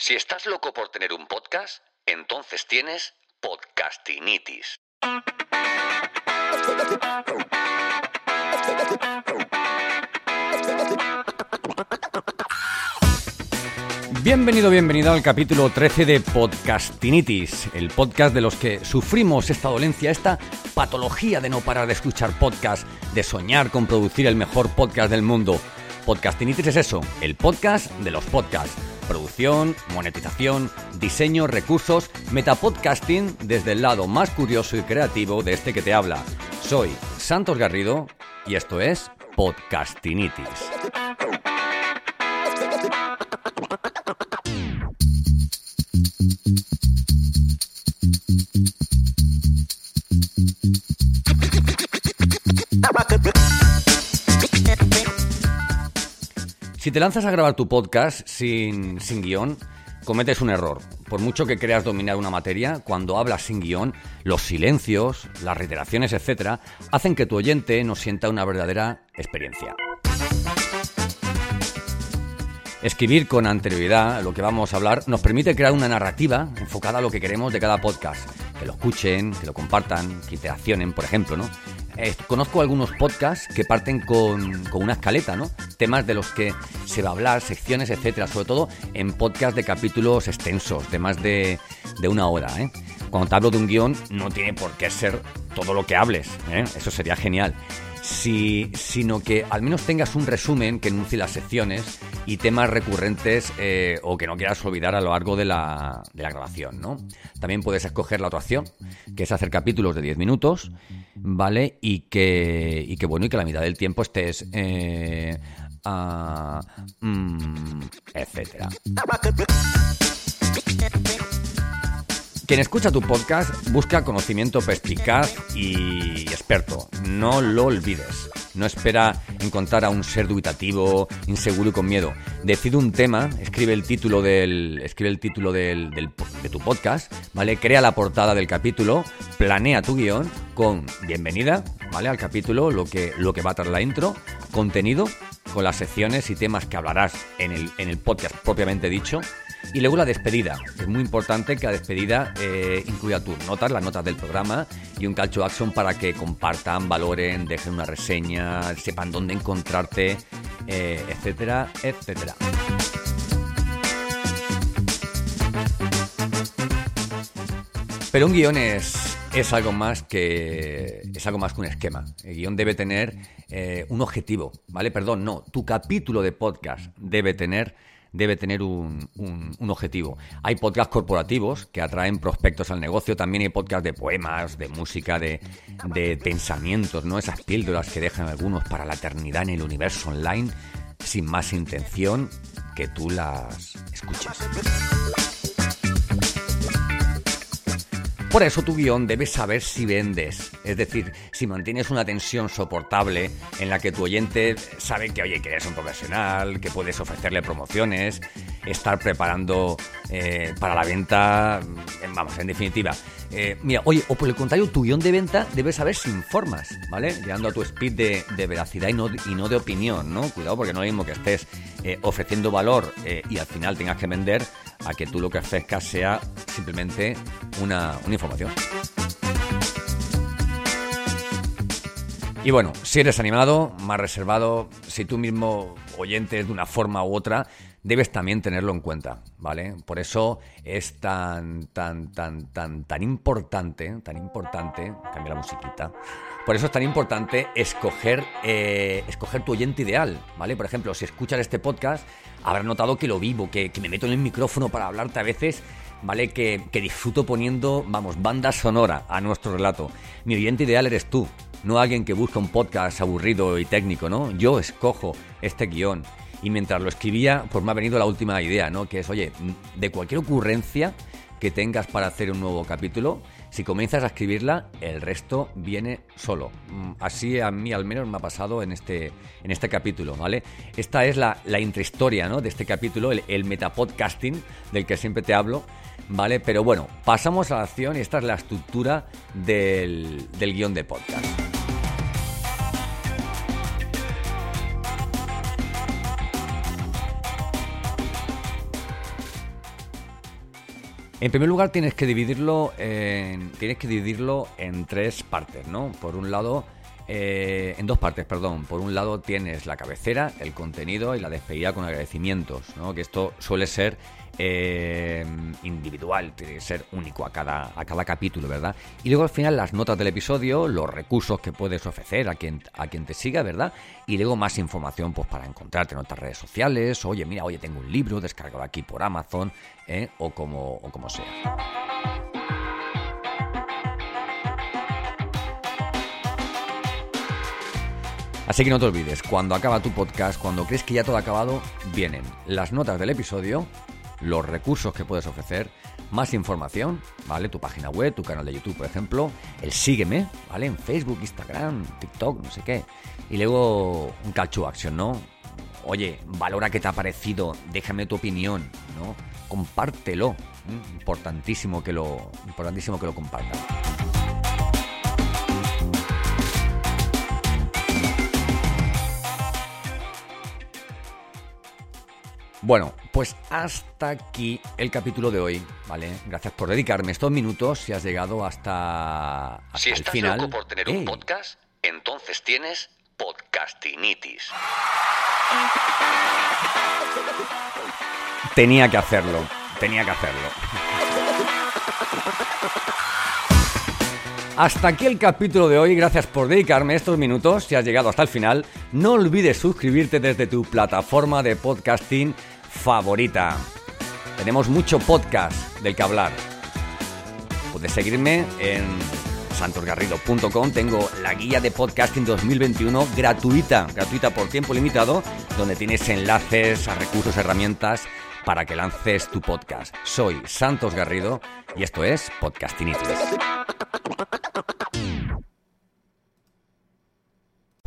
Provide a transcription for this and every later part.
Si estás loco por tener un podcast, entonces tienes podcastinitis. Bienvenido, bienvenido al capítulo 13 de Podcastinitis, el podcast de los que sufrimos esta dolencia, esta patología de no parar de escuchar podcast, de soñar con producir el mejor podcast del mundo. Podcastinitis es eso, el podcast de los podcasts. Producción, monetización, diseño, recursos, metapodcasting desde el lado más curioso y creativo de este que te habla. Soy Santos Garrido y esto es Podcastinitis. Te lanzas a grabar tu podcast sin, sin guion, cometes un error. Por mucho que creas dominar una materia, cuando hablas sin guion, los silencios, las reiteraciones, etc., hacen que tu oyente no sienta una verdadera experiencia. Escribir con anterioridad lo que vamos a hablar nos permite crear una narrativa enfocada a lo que queremos de cada podcast. Que lo escuchen, que lo compartan, que interaccionen, por ejemplo, ¿no? Eh, conozco algunos podcasts que parten con, con, una escaleta, ¿no? Temas de los que se va a hablar, secciones, etcétera, sobre todo en podcasts de capítulos extensos, de más de, de una hora, ¿eh? Cuando te hablo de un guion, no tiene por qué ser todo lo que hables, ¿eh? Eso sería genial si, sino que al menos tengas un resumen que enuncie las secciones y temas recurrentes eh, o que no quieras olvidar a lo largo de la, de la grabación, ¿no? También puedes escoger la otra opción, que es hacer capítulos de 10 minutos, ¿vale? Y que, y que bueno, y que la mitad del tiempo estés... Eh, mm, etcétera. Quien escucha tu podcast busca conocimiento perspicaz y experto. No lo olvides. No espera encontrar a un ser dubitativo, inseguro y con miedo. Decide un tema, escribe el título del, escribe el título del, del, de tu podcast, ¿vale? Crea la portada del capítulo, planea tu guion con bienvenida, ¿vale? Al capítulo, lo que, lo que va a traer la intro, contenido, con las secciones y temas que hablarás en el, en el podcast propiamente dicho y luego la despedida. Es muy importante que la despedida eh, incluya tus notas, las notas del programa y un call to action para que compartan, valoren, dejen una reseña, sepan dónde encontrarte, eh, etcétera, etcétera. Pero un guion es, es algo más que es algo más que un esquema. El guion debe tener eh, un objetivo, ¿vale? Perdón, no. Tu capítulo de podcast debe tener debe tener un, un, un, objetivo. Hay podcasts corporativos que atraen prospectos al negocio, también hay podcasts de poemas, de música, de, de pensamientos, ¿no? Esas píldoras que dejan algunos para la eternidad en el universo online, sin más intención que tú las escuches. Por eso tu guion debes saber si vendes, es decir, si mantienes una tensión soportable en la que tu oyente sabe que, oye, que eres un profesional, que puedes ofrecerle promociones, estar preparando eh, para la venta, vamos, en definitiva. Eh, mira, oye, o por el contrario, tu guion de venta debes saber si informas, ¿vale? Llegando a tu speed de, de veracidad y no, y no, de opinión, ¿no? Cuidado porque no es lo mismo que estés eh, ofreciendo valor y al final tengas que vender a que tú lo que ofrezcas sea simplemente una, una información. Y bueno, si eres animado, más reservado, si tú mismo oyentes de una forma u otra, debes también tenerlo en cuenta, ¿vale? Por eso es tan, tan, tan, tan, tan importante, tan importante, cambia la musiquita, por eso es tan importante escoger, eh, escoger tu oyente ideal, ¿vale? Por ejemplo, si escuchas este podcast, habrás notado que lo vivo, que, me meto en el micrófono para hablarte a veces ¿vale? Que, que, disfruto poniendo, vamos, banda sonora a nuestro relato. Mi oyente ideal eres tú, no alguien que busca un podcast aburrido y técnico, ¿no? Yo escojo este guion Y mientras lo escribía, pues me ha venido la última idea, ¿no? Que es, oye, de cualquier ocurrencia que tengas para hacer un nuevo capítulo, si comienzas a escribirla, el resto viene solo. Mm, así a mí al menos me ha pasado en este, en este capítulo, ¿vale? Esta es la, la intrahistoria ¿no? de este capítulo, el, el metapodcasting del que siempre te hablo, ¿vale? Pero bueno, pasamos a la acción y esta es la estructura del, del guion de podcast. En primer lugar tienes que dividirlo en, tienes que dividirlo en tres partes, ¿no? Por un lado, eh, en dos partes, perdón. Por un lado tienes la cabecera, el contenido y la despedida con agradecimientos, ¿no? Que esto suele ser eh, individual, tiene que ser único a cada, a cada capítulo, ¿verdad? Y luego al final las notas del episodio, los recursos que puedes ofrecer a quien, a quien te siga, ¿verdad? Y luego más información pues para encontrarte en otras redes sociales, oye, mira, oye, tengo un libro descargado aquí por Amazon, ¿eh? o, como, o como sea. Así que no te olvides, cuando acaba tu podcast, cuando crees que ya todo ha acabado, vienen las notas del episodio, los recursos que puedes ofrecer, más información, ¿vale? Tu página web, tu canal de YouTube, por ejemplo, el sígueme, ¿vale? En Facebook, Instagram, TikTok, no sé qué. Y luego un call to action, ¿no? Oye, valora qué te ha parecido, déjame tu opinión, ¿no? Compártelo. Importantísimo que lo, importantísimo que lo compartas. Bueno, pues hasta aquí el capítulo de hoy, ¿vale? Gracias por dedicarme estos minutos si has llegado hasta, hasta Si el estás final. loco por tener ¡Ey! un podcast, entonces tienes podcastinitis. Tenía que hacerlo, tenía que hacerlo. Hasta aquí el capítulo de hoy, gracias por dedicarme estos minutos, si has llegado hasta el final, no olvides suscribirte desde tu plataforma de podcasting favorita. Tenemos mucho podcast del que hablar. Puedes seguirme en santosgarrido.com. Tengo la guía de podcasting 2021 gratuita, gratuita por tiempo limitado, donde tienes enlaces a recursos, herramientas para que lances tu podcast. Soy Santos Garrido y esto es Podcastinitis.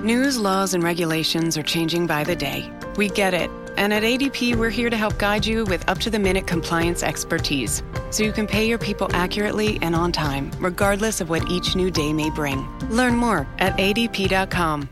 News, laws, and regulations are changing by the day. We get it. And at ADP, we're here to help guide you with up to the minute compliance expertise so you can pay your people accurately and on time, regardless of what each new day may bring. Learn more at adp.com.